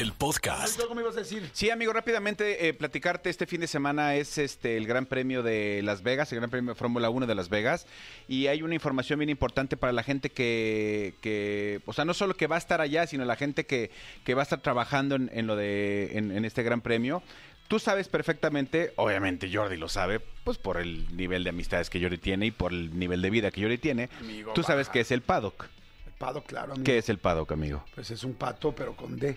el podcast. ¿Algo me ibas a decir? Sí, amigo, rápidamente eh, platicarte este fin de semana es este el Gran Premio de Las Vegas, el Gran Premio de Fórmula 1 de Las Vegas, y hay una información bien importante para la gente que, que, o sea, no solo que va a estar allá, sino la gente que, que va a estar trabajando en, en lo de en, en este Gran Premio. Tú sabes perfectamente, obviamente Jordi lo sabe, pues por el nivel de amistades que Jordi tiene y por el nivel de vida que Jordi tiene. Amigo, tú sabes baja. que es el paddock. El pato, claro, amigo. ¿Qué es el paddock, amigo? Pues es un pato, pero con D.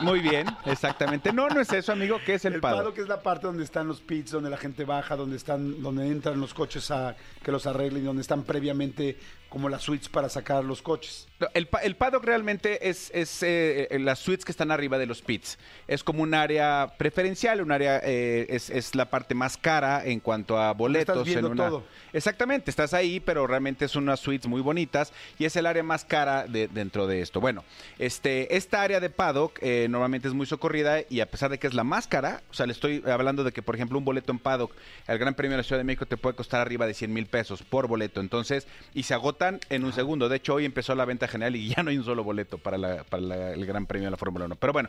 Muy bien, exactamente. No, no es eso, amigo. ¿Qué es el, El paddock? paddock es la parte donde están los pits, donde la gente baja, donde están, donde entran los coches a que los arreglen, donde están previamente como las suites para sacar los coches. No, El, el paddock realmente es, es eh, eh, las suites que están arriba de los pits. Es como un área preferencial, un área eh, es, es la parte más cara en cuanto a boletos. Estás viendo en una- todo. Exactamente, estás ahí, pero realmente es unas suites muy bonitas y es el área más cara de, dentro de esto. Bueno, este, esta área de paddock eh, normalmente es muy socorrida y a pesar de que es la más cara, o sea, le estoy hablando de que, por ejemplo, un boleto en paddock al Gran Premio de la Ciudad de México te puede costar arriba de 100 mil pesos por boleto. Entonces, y se agotan en un segundo. De hecho, hoy empezó la venta general y ya no hay un solo boleto para, la- para la- el Gran Premio de la Fórmula 1. Pero bueno,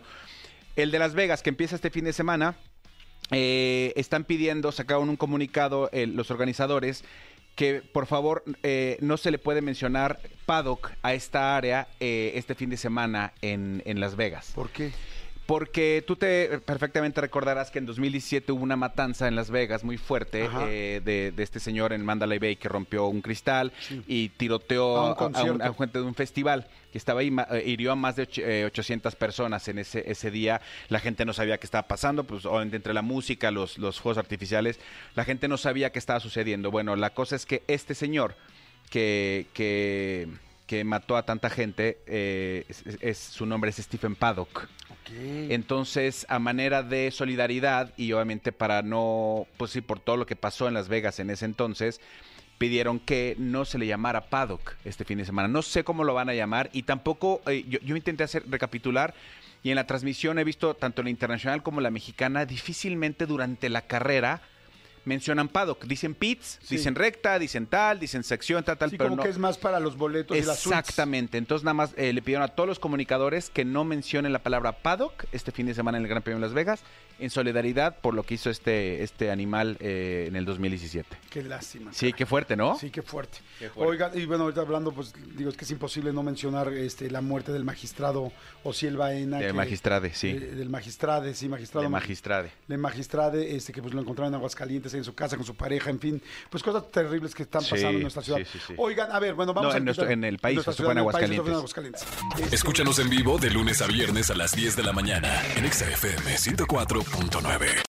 el de Las Vegas, que empieza este fin de semana, eh, están pidiendo, sacaron un comunicado eh, los organizadores que por favor eh, no se le puede mencionar paddock a esta área eh, este fin de semana en, en Las Vegas. ¿Por qué? Porque tú te perfectamente recordarás que en 2017 hubo una matanza en Las Vegas muy fuerte eh, de, de este señor en Mandalay Bay que rompió un cristal Sí. y tiroteó A un a, a un, concierto. a un gente de un festival que estaba ahí, eh, hirió a más de och- eh, 800 personas en ese, ese día. La gente no sabía qué estaba pasando, pues obviamente entre la música, los, los fuegos artificiales, la gente no sabía qué estaba sucediendo. Bueno, la cosa es que este señor que, que, que mató a tanta gente, eh, es- su nombre es Stephen Paddock. Entonces, a manera de solidaridad y obviamente para no, pues sí, por todo lo que pasó en Las Vegas en ese entonces, pidieron que no se le llamara paddock este fin de semana. No sé cómo lo van a llamar y tampoco, eh, yo, yo intenté hacer recapitular y en la transmisión he visto tanto la internacional como la mexicana, difícilmente durante la carrera mencionan paddock. Dicen pits, Sí. dicen recta, dicen tal, dicen sección, tal, tal, Sí, pero como no. que es más para los boletos y las. Exactamente. Entonces nada más eh, le pidieron a todos los comunicadores que no mencionen la palabra paddock este fin de semana en el Gran Premio de Las Vegas en solidaridad por lo que hizo este, este animal eh, en el 2017. Qué lástima. Sí, qué fuerte, ¿no? Sí, qué fuerte. Qué fuerte. Oigan, y bueno, ahorita hablando, pues digo, es que es imposible no mencionar este, la muerte del magistrado Ociel Baena. De que- magistrade, sí. eh, del magistrade, sí, magistrado. De magistrade. De magistrade, este, que pues lo encontraron en Aguascalientes, en su casa, con su pareja, en fin. Pues cosas terribles que están Sí, pasando en nuestra ciudad. sí, sí, sí. Oigan, a ver, bueno, vamos No, a... en nuestro- en el país, nuestra esto fue en país, Aguascalientes. Este, Escúchanos en vivo de lunes a viernes a las 10 de la mañana en Exa FM 104.9.